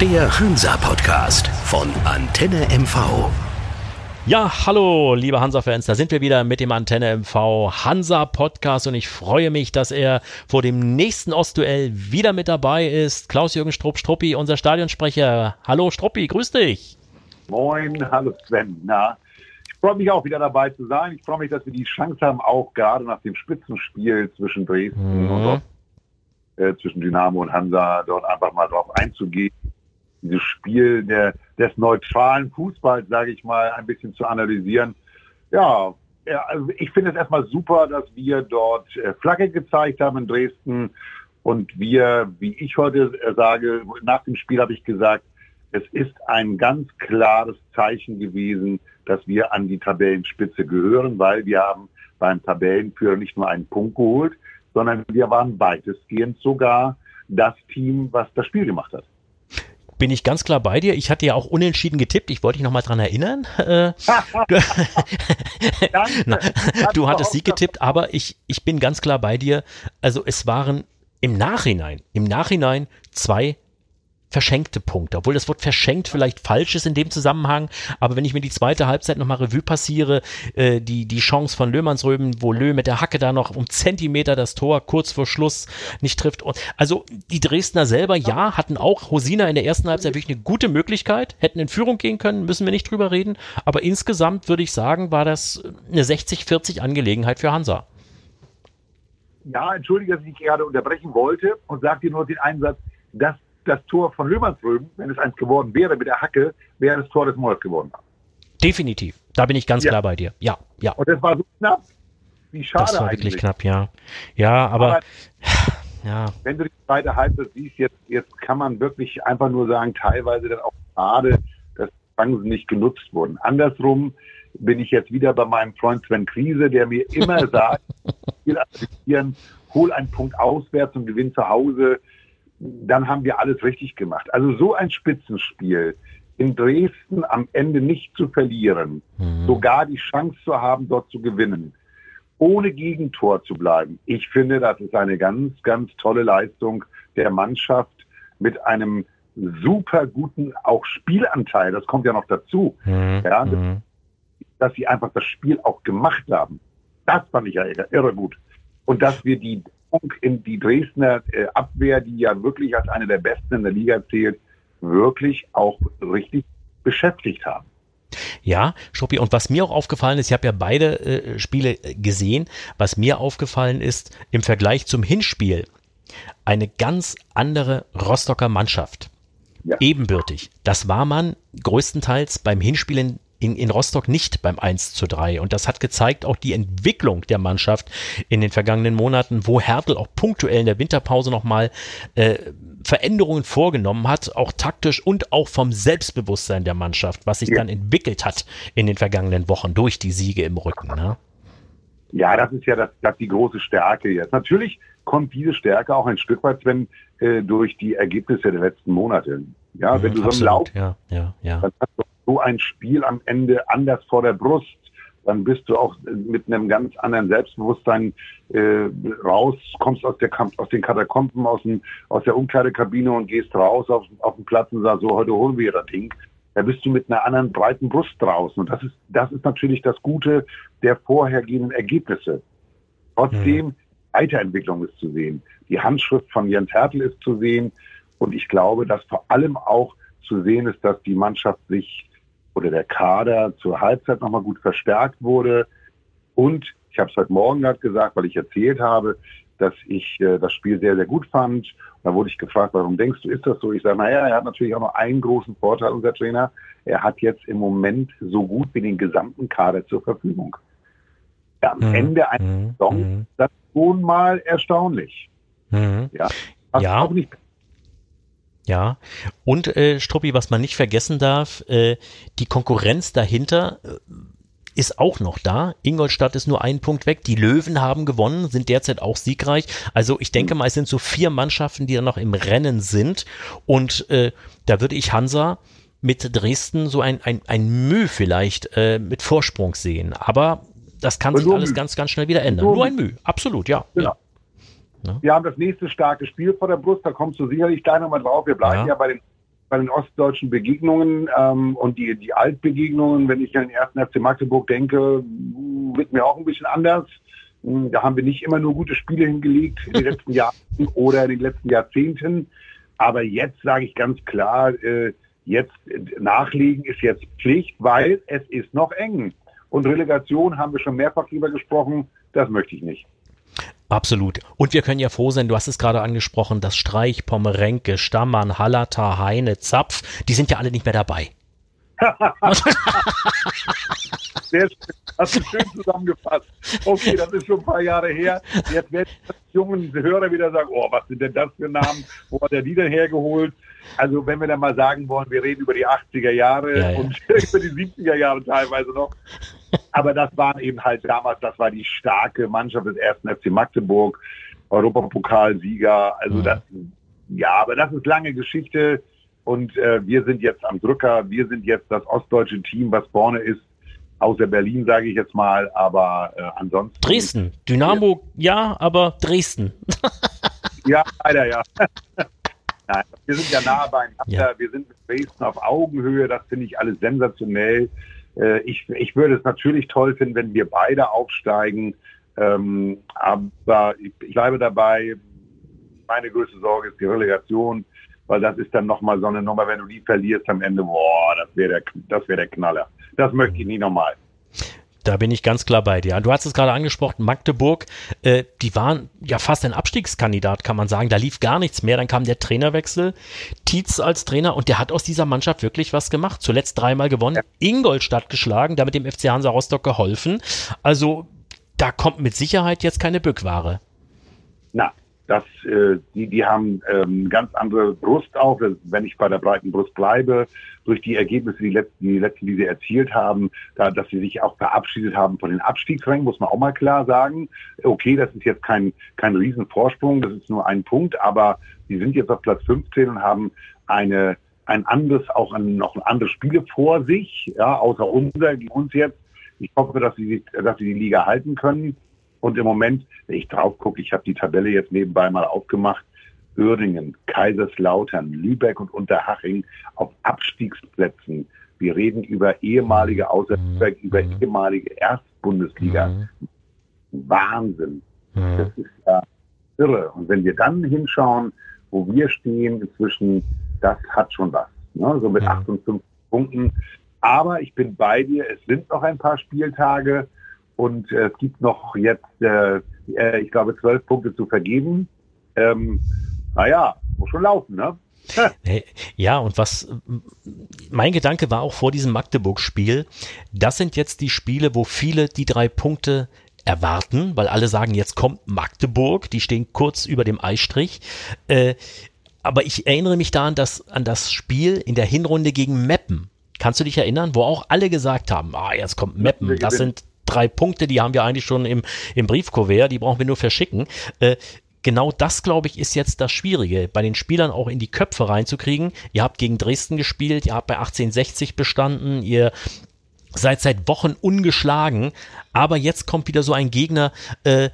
Der Hansa-Podcast von Antenne MV. Ja, hallo, liebe Hansa-Fans, da sind wir wieder mit dem Antenne MV Hansa-Podcast und ich freue mich, dass er vor dem nächsten Ostduell wieder mit dabei ist. Klaus-Jürgen Strupp-Struppi, unser Stadionsprecher. Hallo Struppi, grüß dich. Moin, hallo Sven. Na, ich freue mich auch wieder dabei zu sein. Ich freue mich, dass wir die Chance haben, auch gerade nach dem Spitzenspiel zwischen Dresden mhm. und äh, zwischen Dynamo und Hansa dort einfach mal drauf einzugehen dieses Spiel der, des neutralen Fußballs, sage ich mal, ein bisschen zu analysieren. Ja, also ich finde es erstmal super, dass wir dort äh, Flagge gezeigt haben in Dresden. Und wir, wie ich heute äh, sage, nach dem Spiel habe ich gesagt, es ist ein ganz klares Zeichen gewesen, dass wir an die Tabellenspitze gehören, weil wir haben beim Tabellenführer nicht nur einen Punkt geholt, sondern wir waren weitestgehend sogar das Team, was das Spiel gemacht hat bin ich ganz klar bei dir. Ich hatte ja auch unentschieden getippt. Ich wollte dich nochmal dran erinnern. Äh, du, du hattest Sieg getippt, aber ich, ich bin ganz klar bei dir. Also es waren im Nachhinein, im Nachhinein zwei verschenkte Punkte. Obwohl das Wort verschenkt vielleicht falsch ist in dem Zusammenhang, aber wenn ich mir die zweite Halbzeit nochmal Revue passiere, äh, die, die Chance von Löhmannsröben, wo Löh mit der Hacke da noch um Zentimeter das Tor kurz vor Schluss nicht trifft. Und, also die Dresdner selber, ja, hatten auch Hosina in der ersten Halbzeit wirklich eine gute Möglichkeit, hätten in Führung gehen können, müssen wir nicht drüber reden, aber insgesamt würde ich sagen, war das eine 60-40 Angelegenheit für Hansa. Ja, entschuldige, dass ich gerade unterbrechen wollte und sage dir nur den Einsatz, dass das Tor von Löhmannsröben, wenn es eins geworden wäre mit der Hacke, wäre das Tor des Monats geworden. Definitiv. Da bin ich ganz ja. klar bei dir. Ja, ja. Und das war so knapp. Wie schade Das war eigentlich. wirklich knapp, ja. Ja, aber, aber ja. Wenn du die zweite Halbzeit siehst, jetzt, jetzt kann man wirklich einfach nur sagen, teilweise dann auch schade, dass Chancen nicht genutzt wurden. Andersrum bin ich jetzt wieder bei meinem Freund Sven Krise, der mir immer sagt, hol einen Punkt auswärts und gewinn zu Hause dann haben wir alles richtig gemacht. Also so ein Spitzenspiel in Dresden am Ende nicht zu verlieren, mhm. sogar die Chance zu haben, dort zu gewinnen, ohne Gegentor zu bleiben. Ich finde, das ist eine ganz, ganz tolle Leistung der Mannschaft mit einem super guten auch Spielanteil. Das kommt ja noch dazu. Mhm. Ja, mhm. dass sie einfach das Spiel auch gemacht haben. Das fand ich ja irre gut. Und dass wir die in die Dresdner äh, Abwehr, die ja wirklich als eine der besten in der Liga zählt, wirklich auch richtig beschäftigt haben. Ja, Schuppi, und was mir auch aufgefallen ist, ich habe ja beide äh, Spiele gesehen, was mir aufgefallen ist, im Vergleich zum Hinspiel, eine ganz andere Rostocker Mannschaft. Ja. Ebenbürtig. Das war man größtenteils beim Hinspielen in, in Rostock nicht beim 1 zu 3. Und das hat gezeigt auch die Entwicklung der Mannschaft in den vergangenen Monaten, wo Hertel auch punktuell in der Winterpause nochmal äh, Veränderungen vorgenommen hat, auch taktisch und auch vom Selbstbewusstsein der Mannschaft, was sich ja. dann entwickelt hat in den vergangenen Wochen durch die Siege im Rücken. Ne? Ja, das ist ja das, das die große Stärke jetzt. Natürlich kommt diese Stärke auch ein Stück weit, wenn äh, durch die Ergebnisse der letzten Monate. Ja, mhm, wenn du so einen Lauf, ja, ja, ja. dann hast du so ein Spiel am Ende anders vor der Brust, dann bist du auch mit einem ganz anderen Selbstbewusstsein äh, raus, kommst aus, der, aus den Katakomben, aus, dem, aus der Umkleidekabine und gehst raus auf, auf den Platz und sagst, so, heute holen wir das Ding. Da bist du mit einer anderen breiten Brust draußen. Und das ist, das ist natürlich das Gute der vorhergehenden Ergebnisse. Trotzdem, mhm. Weiterentwicklung ist zu sehen. Die Handschrift von Jens Hertel ist zu sehen. Und ich glaube, dass vor allem auch zu sehen ist, dass die Mannschaft sich oder der Kader zur Halbzeit nochmal gut verstärkt wurde. Und ich habe es heute Morgen gerade gesagt, weil ich erzählt habe, dass ich äh, das Spiel sehr, sehr gut fand. Und da wurde ich gefragt, warum denkst du, ist das so? Ich sage, naja, er hat natürlich auch noch einen großen Vorteil, unser Trainer. Er hat jetzt im Moment so gut wie den gesamten Kader zur Verfügung. Ja, am mhm. Ende einer mhm. Saison, mhm. das ist schon mal erstaunlich. Mhm. Ja, ja. Auch nicht ja, und äh, Struppi, was man nicht vergessen darf, äh, die Konkurrenz dahinter äh, ist auch noch da. Ingolstadt ist nur ein Punkt weg. Die Löwen haben gewonnen, sind derzeit auch siegreich. Also ich denke mal, es sind so vier Mannschaften, die da noch im Rennen sind. Und äh, da würde ich Hansa mit Dresden so ein, ein, ein Mühe vielleicht äh, mit Vorsprung sehen. Aber das kann sich alles ganz, ganz schnell wieder ändern. Nur, ein Mühe, absolut, ja. Genau. ja. Ne? Wir haben das nächste starke Spiel vor der Brust, da kommst du sicherlich gleich nochmal drauf. Wir bleiben ja, ja bei den bei den ostdeutschen Begegnungen ähm, und die, die Altbegegnungen, wenn ich an den ersten FC Magdeburg denke, wird mir auch ein bisschen anders. Hm, da haben wir nicht immer nur gute Spiele hingelegt in den letzten Jahren oder in den letzten Jahrzehnten. Aber jetzt sage ich ganz klar, äh, jetzt äh, nachlegen ist jetzt Pflicht, weil es ist noch eng. Und Relegation haben wir schon mehrfach drüber gesprochen, das möchte ich nicht. Absolut. Und wir können ja froh sein, du hast es gerade angesprochen, dass Streich, Pommerenke, Stammann, Hallater, Heine, Zapf, die sind ja alle nicht mehr dabei. Sehr schön. Hast du schön zusammengefasst. Okay, das ist schon ein paar Jahre her. Jetzt werden die jungen Hörer wieder sagen, oh, was sind denn das für Namen? Wo hat er die denn hergeholt? Also wenn wir dann mal sagen wollen, wir reden über die 80er Jahre ja, ja. und über die 70er Jahre teilweise noch. Aber das waren eben halt damals, das war die starke Mannschaft des ersten FC Magdeburg, Europapokalsieger. Also mhm. das, ja, aber das ist lange Geschichte. Und äh, wir sind jetzt am Drücker. Wir sind jetzt das ostdeutsche Team, was vorne ist. Außer Berlin, sage ich jetzt mal. Aber äh, ansonsten. Dresden. Dynamo, ja, aber Dresden. ja, leider ja. Nein, wir sind ja nah beieinander. Ja. Wir sind mit Dresden auf Augenhöhe. Das finde ich alles sensationell. Äh, ich, ich würde es natürlich toll finden, wenn wir beide aufsteigen. Ähm, aber ich, bleibe dabei. Meine größte Sorge ist die Relegation weil das ist dann nochmal so eine Nummer, wenn du die verlierst am Ende, boah, das wäre der, das wäre der Knaller. Das möchte ich nie nochmal. Da bin ich ganz klar bei dir. Du hast es gerade angesprochen, Magdeburg, äh, die waren ja fast ein Abstiegskandidat, kann man sagen. Da lief gar nichts mehr. Dann kam der Trainerwechsel, Tietz als Trainer und der hat aus dieser Mannschaft wirklich was gemacht. Zuletzt dreimal gewonnen, ja. Ingolstadt geschlagen, damit dem FC Hansa Rostock geholfen. Also da kommt mit Sicherheit jetzt keine Bückware. Na, dass äh, die, die haben ähm, ganz andere Brust auch, wenn ich bei der breiten Brust bleibe, durch die Ergebnisse, die letzten, die letzten, die sie erzielt haben, da, dass sie sich auch verabschiedet haben von den Abstiegsrängen, muss man auch mal klar sagen. Okay, das ist jetzt kein, kein Riesenvorsprung, das ist nur ein Punkt, aber sie sind jetzt auf Platz 15 und haben eine, ein anderes, auch ein, noch andere Spiele vor sich, ja, außer unser, uns jetzt. Ich hoffe, dass sie, dass sie die Liga halten können. Und im Moment, wenn ich drauf gucke, ich habe die Tabelle jetzt nebenbei mal aufgemacht, Uerdingen, Kaiserslautern, Lübeck und Unterhaching auf Abstiegsplätzen. Wir reden über ehemalige außer. Lübeck, über mhm. ehemalige Erstbundesliga. Mhm. Wahnsinn. Mhm. Das ist ja irre. Und wenn wir dann hinschauen, wo wir stehen inzwischen, das hat schon was. Ne? So mit 58 mhm. Punkten. Aber ich bin bei dir, es sind noch ein paar Spieltage. Und äh, es gibt noch jetzt, äh, äh, ich glaube, zwölf Punkte zu vergeben. Ähm, naja, muss schon laufen, ne? Ja, und was mein Gedanke war auch vor diesem Magdeburg-Spiel, das sind jetzt die Spiele, wo viele die drei Punkte erwarten, weil alle sagen, jetzt kommt Magdeburg, die stehen kurz über dem Eistrich. Äh, aber ich erinnere mich da an das, an das Spiel in der Hinrunde gegen Meppen. Kannst du dich erinnern, wo auch alle gesagt haben, ah, jetzt kommt Meppen, das sind drei Punkte, die haben wir eigentlich schon im, im Briefkuvert, die brauchen wir nur verschicken. Äh, genau das, glaube ich, ist jetzt das Schwierige, bei den Spielern auch in die Köpfe reinzukriegen. Ihr habt gegen Dresden gespielt, ihr habt bei 1860 bestanden, ihr seid seit Wochen ungeschlagen, aber jetzt kommt wieder so ein Gegner, äh,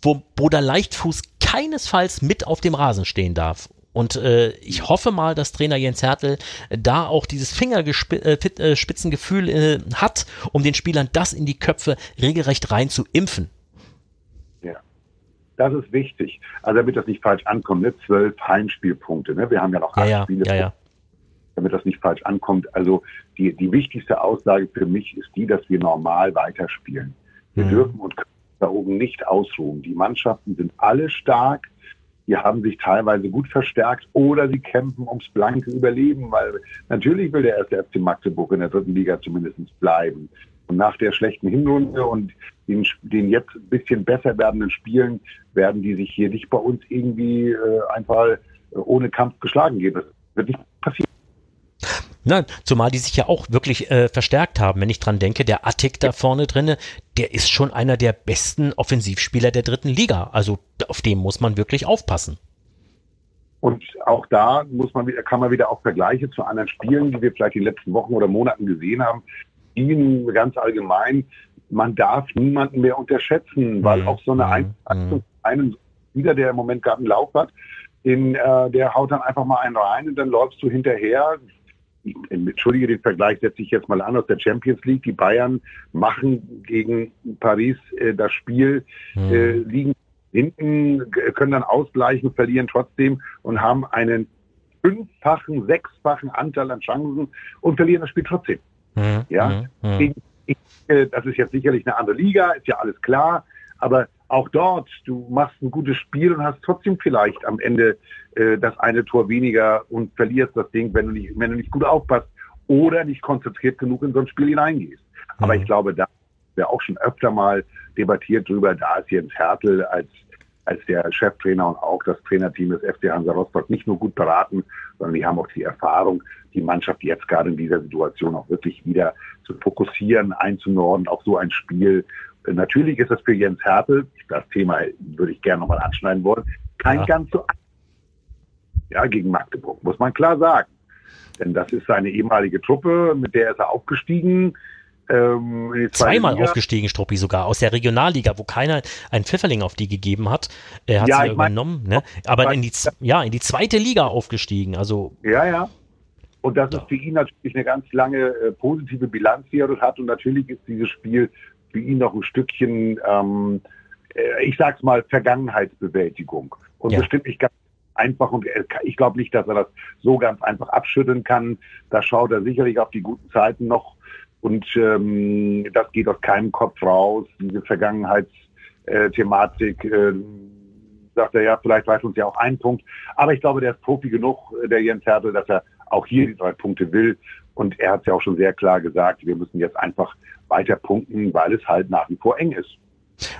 wo, wo der Leichtfuß keinesfalls mit auf dem Rasen stehen darf. Und äh, ich hoffe mal, dass Trainer Jens Hertel da auch dieses Fingerspitzengefühl äh, äh, hat, um den Spielern das in die Köpfe regelrecht rein zu impfen. Ja, das ist wichtig. Also damit das nicht falsch ankommt, ne? zwölf Heimspielpunkte. Ne? Wir haben ja noch acht ja, Spiele. Ja, ja. Damit das nicht falsch ankommt. Also die, die wichtigste Aussage für mich ist die, dass wir normal weiterspielen. Wir mhm. dürfen uns da oben nicht ausruhen. Die Mannschaften sind alle stark die haben sich teilweise gut verstärkt oder sie kämpfen ums blanke Überleben, weil natürlich will der erste FC Magdeburg in der dritten Liga zumindest bleiben. Und nach der schlechten Hinrunde und den, den jetzt ein bisschen besser werdenden Spielen werden die sich hier nicht bei uns irgendwie äh, einfach äh, ohne Kampf geschlagen geben. Das wird nicht passieren. Nein, zumal die sich ja auch wirklich äh, verstärkt haben. Wenn ich dran denke, der Attic da vorne drinne, der ist schon einer der besten Offensivspieler der dritten Liga. Also auf dem muss man wirklich aufpassen. Und auch da muss man kann man wieder auch Vergleiche zu anderen Spielen, die wir vielleicht in den letzten Wochen oder Monaten gesehen haben, dienen ganz allgemein. Man darf niemanden mehr unterschätzen, weil mhm. auch so eine mhm. Einzelaktion, einen Spieler, der im Moment gerade einen Lauf hat, den, äh, der haut dann einfach mal einen rein und dann läufst du hinterher. Entschuldige den Vergleich, setze ich jetzt mal an aus der Champions League. Die Bayern machen gegen Paris äh, das Spiel, mhm. äh, liegen hinten, können dann ausgleichen, verlieren trotzdem und haben einen fünffachen, sechsfachen Anteil an Chancen und verlieren das Spiel trotzdem. Mhm. Ja, mhm. Ich, das ist jetzt sicherlich eine andere Liga, ist ja alles klar, aber auch dort, du machst ein gutes Spiel und hast trotzdem vielleicht am Ende äh, das eine Tor weniger und verlierst das Ding, wenn du nicht, wenn du nicht gut aufpasst oder nicht konzentriert genug in so ein Spiel hineingehst. Mhm. Aber ich glaube, da wir auch schon öfter mal debattiert drüber, da ist Jens Hertel als als der Cheftrainer und auch das Trainerteam des FC Hansa Rostock nicht nur gut beraten, sondern die haben auch die Erfahrung, die Mannschaft jetzt gerade in dieser Situation auch wirklich wieder zu fokussieren, einzunorden auf so ein Spiel. Natürlich ist das für Jens Hertel, das Thema würde ich gerne nochmal anschneiden wollen, kein ja. ganz so ja, gegen Magdeburg, muss man klar sagen. Denn das ist seine ehemalige Truppe, mit der ist er aufgestiegen. Ähm, Zweimal Liga. aufgestiegen, Struppi sogar, aus der Regionalliga, wo keiner einen Pfifferling auf die gegeben hat. Er hat ja, sie ja übernommen, ne? aber in die, ja, in die zweite Liga aufgestiegen. Also, ja, ja. Und das ja. ist für ihn natürlich eine ganz lange äh, positive Bilanz, die er dort hat. Und natürlich ist dieses Spiel für ihn noch ein Stückchen, ähm, äh, ich sag's mal, Vergangenheitsbewältigung. Und ja. bestimmt nicht ganz einfach und ich glaube nicht, dass er das so ganz einfach abschütteln kann. Da schaut er sicherlich auf die guten Zeiten noch und ähm, das geht aus keinem Kopf raus, diese Vergangenheitsthematik. Äh, sagt er ja, vielleicht weiß uns ja auch ein Punkt. Aber ich glaube, der ist Profi genug, äh, der Jens Hertel, dass er auch hier die drei Punkte will. Und er hat ja auch schon sehr klar gesagt, wir müssen jetzt einfach weiter punkten, weil es halt nach wie vor eng ist.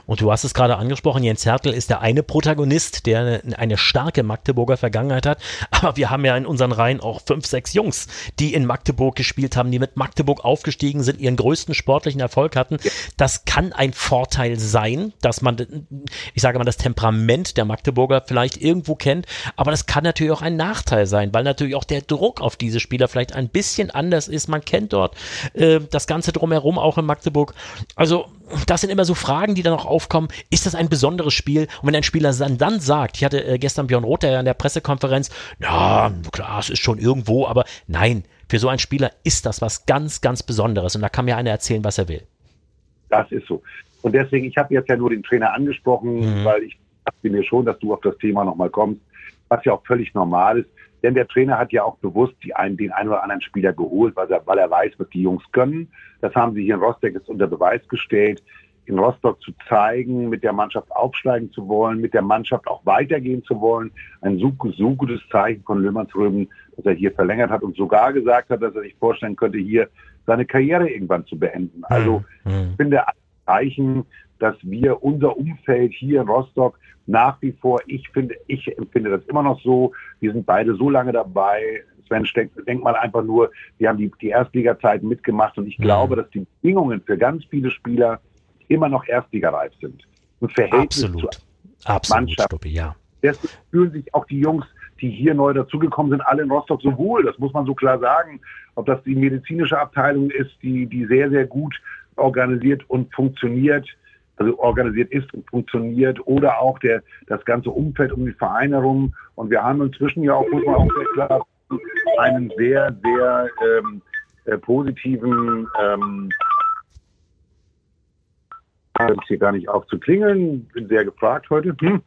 Und du hast es gerade angesprochen, Jens Hertel ist der eine Protagonist, der eine, starke Magdeburger Vergangenheit hat. Aber wir haben ja in unseren Reihen auch fünf, sechs Jungs, die in Magdeburg gespielt haben, die mit Magdeburg aufgestiegen sind, ihren größten sportlichen Erfolg hatten. Das kann ein Vorteil sein, dass man, ich sage mal, das Temperament der Magdeburger vielleicht irgendwo kennt. Aber das kann natürlich auch ein Nachteil sein, weil natürlich auch der Druck auf diese Spieler vielleicht ein bisschen anders ist. Man kennt dort äh, das Ganze drumherum auch in Magdeburg. Also das sind immer so Fragen, die dann auch aufkommen. Ist das ein besonderes Spiel? Und wenn ein Spieler dann, dann sagt, ich hatte äh, gestern Björn Roth in der Pressekonferenz, ja, klar, es ist schon irgendwo, aber nein, für so einen Spieler ist das was ganz, ganz Besonderes. Und da kann mir einer erzählen, was er will. Das ist so. Und deswegen, ich habe jetzt ja nur den Trainer angesprochen, mhm. weil ich dachte mir schon, dass du auf das Thema nochmal kommst, was ja auch völlig normal ist. Denn der Trainer hat ja auch bewusst die einen, den einen oder anderen Spieler geholt, weil er, weil er weiß, was die Jungs können. Das haben sie hier in Rostock jetzt unter Beweis gestellt. In Rostock zu zeigen, mit der Mannschaft aufsteigen zu wollen, mit der Mannschaft auch weitergehen zu wollen. Ein so, so gutes Zeichen von Löhmannsröben, dass er hier verlängert hat und sogar gesagt hat, dass er sich vorstellen könnte, hier seine Karriere irgendwann zu beenden. Also mhm. ich finde Zeichen, dass wir unser Umfeld hier in Rostock nach wie vor, ich finde, ich empfinde das immer noch so, wir sind beide so lange dabei. Sven, denk mal einfach nur, wir haben die, die Erstliga-Zeiten mitgemacht und ich mhm. glaube, dass die Bedingungen für ganz viele Spieler immer noch erstligareif sind. Im Verhältnis Absolut. zur Absolut, Mannschaft. Stoppi, ja. Deswegen fühlen sich auch die Jungs, die hier neu dazugekommen sind, alle in Rostock so wohl. Das muss man so klar sagen. Ob das die medizinische Abteilung ist, die, die sehr, sehr gut organisiert und funktioniert, also organisiert ist und funktioniert oder auch der, das ganze Umfeld um die Vereine herum. Und wir haben inzwischen ja auch, muss man auch sehr klar, einen sehr, sehr ähm, äh, positiven, ähm, hier gar nicht auf zu klingeln, bin sehr gefragt heute. Hm.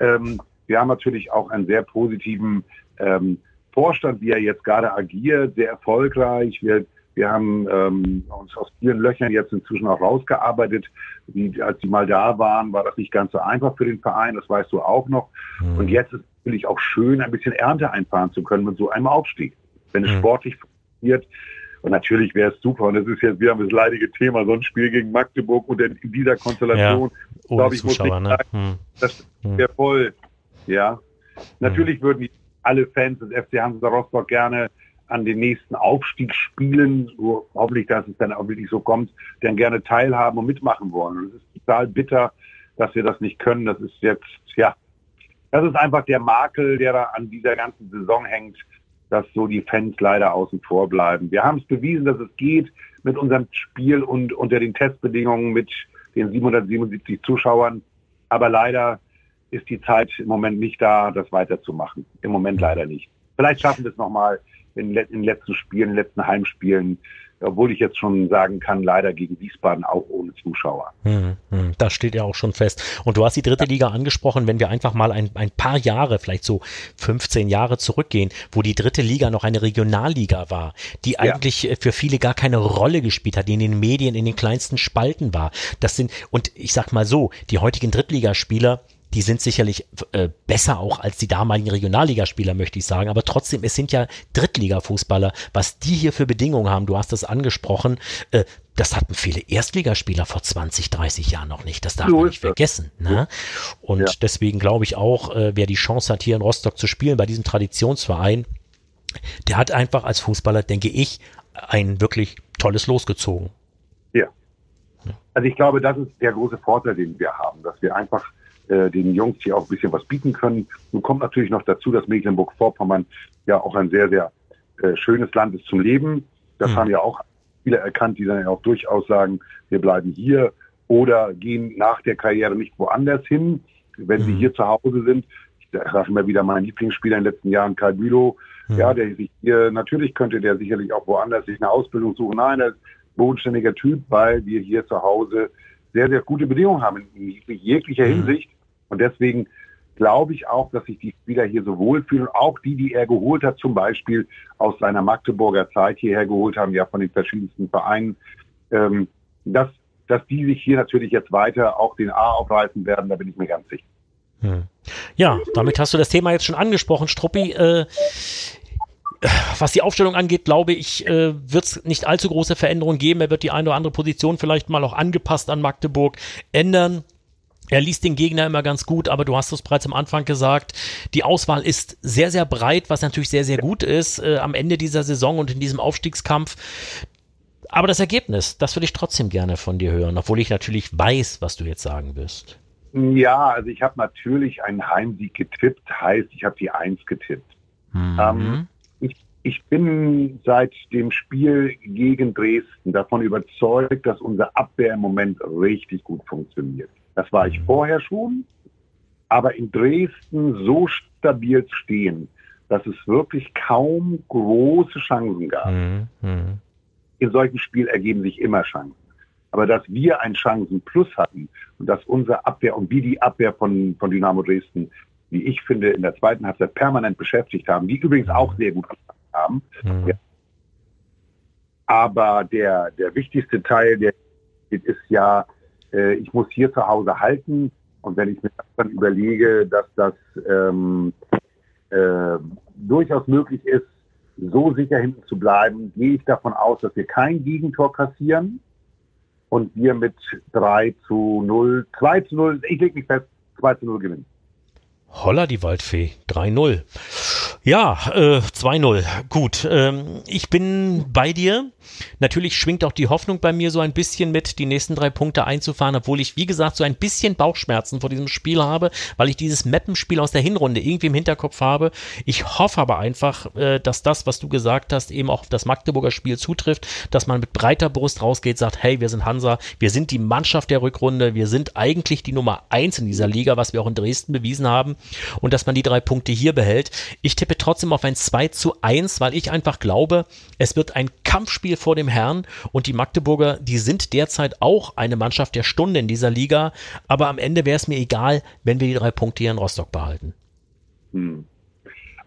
Ähm, wir haben natürlich auch einen sehr positiven ähm, Vorstand, wie er jetzt gerade agiert, sehr erfolgreich. Wir wir haben ähm, uns aus vielen Löchern jetzt inzwischen auch rausgearbeitet. Wie, als sie mal da waren, war das nicht ganz so einfach für den Verein, das weißt du auch noch. Mhm. Und jetzt ist es natürlich auch schön, ein bisschen Ernte einfahren zu können mit so einem Aufstieg. Wenn es mhm. sportlich funktioniert, und natürlich wäre es super, und das ist jetzt, wir haben das leidige Thema, so ein Spiel gegen Magdeburg und in, dieser Konstellation, ja, glaube ich, Zuschauer, muss ich sagen, ne? hm. das wäre hm. voll. Ja. Natürlich hm. würden alle Fans des FC Hansa Rostock gerne an den nächsten Aufstiegsspielen, so hoffentlich, dass es dann auch wirklich so kommt, dann gerne teilhaben und mitmachen wollen. Und es ist total bitter, dass wir das nicht können. Das ist jetzt, ja, das ist einfach der Makel, der da an dieser ganzen Saison hängt, dass so die Fans leider außen vor bleiben. Wir haben es bewiesen, dass es geht mit unserem Spiel und unter den Testbedingungen mit den 777 Zuschauern. Aber leider ist die Zeit im Moment nicht da, das weiterzumachen. Im Moment leider nicht. Vielleicht schaffen wir es nochmal in, in den letzten Spielen, in den letzten Heimspielen, obwohl ich jetzt schon sagen kann, leider gegen Wiesbaden auch ohne Zuschauer. Hm, hm, das steht ja auch schon fest. Und du hast die dritte Liga angesprochen, wenn wir einfach mal ein, ein paar Jahre, vielleicht so 15 Jahre zurückgehen, wo die dritte Liga noch eine Regionalliga war, die ja. eigentlich für viele gar keine Rolle gespielt hat, die in den Medien in den kleinsten Spalten war. Das sind, und ich sag mal so, die heutigen Drittligaspieler, die sind sicherlich äh, besser auch als die damaligen Regionalligaspieler, möchte ich sagen. Aber trotzdem, es sind ja Drittliga-Fußballer. Was die hier für Bedingungen haben, du hast das angesprochen, äh, das hatten viele Erstligaspieler vor 20, 30 Jahren noch nicht. Das darf so man nicht vergessen. Ne? Und ja. deswegen glaube ich auch, äh, wer die Chance hat, hier in Rostock zu spielen, bei diesem Traditionsverein, der hat einfach als Fußballer, denke ich, ein wirklich tolles losgezogen. Ja. Also ich glaube, das ist der große Vorteil, den wir haben, dass wir einfach äh, den Jungs hier auch ein bisschen was bieten können. Nun kommt natürlich noch dazu, dass Mecklenburg-Vorpommern ja auch ein sehr, sehr äh, schönes Land ist zum Leben. Das mhm. haben ja auch viele erkannt, die dann ja auch durchaus sagen, wir bleiben hier oder gehen nach der Karriere nicht woanders hin, wenn mhm. sie hier zu Hause sind. Ich sage immer wieder meinen Lieblingsspieler in den letzten Jahren, Karl Bülow. Mhm. Ja, der sich hier, natürlich könnte der sicherlich auch woanders sich eine Ausbildung suchen. Nein, er ist bodenständiger Typ, weil wir hier zu Hause sehr, sehr gute Bedingungen haben in jeglicher mhm. Hinsicht. Und deswegen glaube ich auch, dass sich die Spieler hier so wohlfühlen. Auch die, die er geholt hat, zum Beispiel aus seiner Magdeburger Zeit hierher geholt haben, ja von den verschiedensten Vereinen, ähm, dass, dass die sich hier natürlich jetzt weiter auch den A aufreißen werden, da bin ich mir ganz sicher. Hm. Ja, damit hast du das Thema jetzt schon angesprochen, Struppi. Äh, was die Aufstellung angeht, glaube ich, äh, wird es nicht allzu große Veränderungen geben. Er wird die eine oder andere Position vielleicht mal auch angepasst an Magdeburg ändern. Er liest den Gegner immer ganz gut, aber du hast es bereits am Anfang gesagt, die Auswahl ist sehr, sehr breit, was natürlich sehr, sehr gut ist äh, am Ende dieser Saison und in diesem Aufstiegskampf. Aber das Ergebnis, das würde ich trotzdem gerne von dir hören, obwohl ich natürlich weiß, was du jetzt sagen wirst. Ja, also ich habe natürlich einen Heimsieg getippt, heißt, ich habe die Eins getippt. Mhm. Ähm, ich bin seit dem Spiel gegen Dresden davon überzeugt, dass unsere Abwehr im Moment richtig gut funktioniert. Das war ich vorher schon, aber in Dresden so stabil zu stehen, dass es wirklich kaum große Chancen gab. Mhm. mhm. In solchen Spielen ergeben sich immer Chancen. Aber dass wir ein Chancenplus hatten und dass unsere Abwehr und wie die Abwehr von, von Dynamo Dresden, wie ich finde, in der zweiten Halbzeit permanent beschäftigt haben, die übrigens auch sehr gut haben. Mhm. Ja. Aber der, der wichtigste Teil, der ist ja, äh, ich muss hier zu Hause halten. Und wenn ich mir dann überlege, dass das ähm, äh, durchaus möglich ist, so sicher hinten zu bleiben, gehe ich davon aus, dass wir kein Gegentor kassieren und wir mit 3 zu 0, 2 zu 0, ich lege mich fest, 2 zu 0 gewinnen. Holla die Waldfee, 3-0. Ja, äh, 2-0. Gut. Ähm, ich bin bei dir. Natürlich schwingt auch die Hoffnung bei mir so ein bisschen mit, die nächsten drei Punkte einzufahren, obwohl ich, wie gesagt, so ein bisschen Bauchschmerzen vor diesem Spiel habe, weil ich dieses Mappenspiel aus der Hinrunde irgendwie im Hinterkopf habe. Ich hoffe aber einfach, äh, dass das, was du gesagt hast, eben auch auf das Magdeburger Spiel zutrifft, dass man mit breiter Brust rausgeht, sagt, hey, wir sind Hansa, wir sind die Mannschaft der Rückrunde, wir sind eigentlich die Nummer eins in dieser Liga, was wir auch in Dresden bewiesen haben und dass man die drei Punkte hier behält. Ich tippe trotzdem auf ein 2 zu 1, weil ich einfach glaube, es wird ein Kampfspiel vor dem Herrn und die Magdeburger, die sind derzeit auch eine Mannschaft der Stunde in dieser Liga, aber am Ende wäre es mir egal, wenn wir die drei Punkte hier in Rostock behalten. Hm.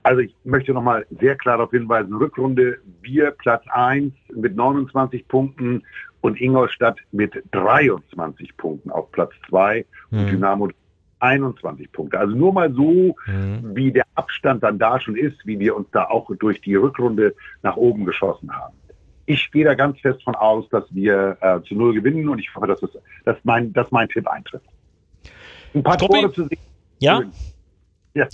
Also ich möchte nochmal sehr klar darauf hinweisen, Rückrunde, wir Platz 1 mit 29 Punkten und Ingolstadt mit 23 Punkten auf Platz 2 hm. und Dynamo 21 Punkte. Also nur mal so, mhm. wie der Abstand dann da schon ist, wie wir uns da auch durch die Rückrunde nach oben geschossen haben. Ich gehe da ganz fest von aus, dass wir äh, zu Null gewinnen und ich hoffe, dass, das, dass, mein, dass mein Tipp eintrifft. Ein paar Tore zu sehen. Ja? ja.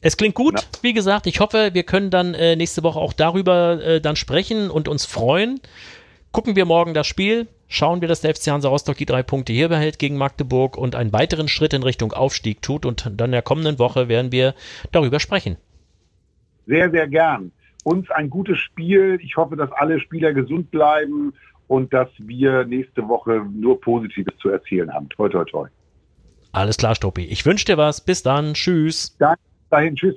Es klingt gut. Ja. Wie gesagt, ich hoffe, wir können dann äh, nächste Woche auch darüber äh, dann sprechen und uns freuen. Gucken wir morgen das Spiel schauen wir, dass der FC Hansa Rostock die drei Punkte hier behält gegen Magdeburg und einen weiteren Schritt in Richtung Aufstieg tut. Und dann in der kommenden Woche werden wir darüber sprechen. Sehr, sehr gern. Uns ein gutes Spiel. Ich hoffe, dass alle Spieler gesund bleiben und dass wir nächste Woche nur Positives zu erzählen haben. Toi, toi, toi. Alles klar, Stoppi. Ich wünsche dir was. Bis dann. Tschüss. Danke. Dahin. Tschüss.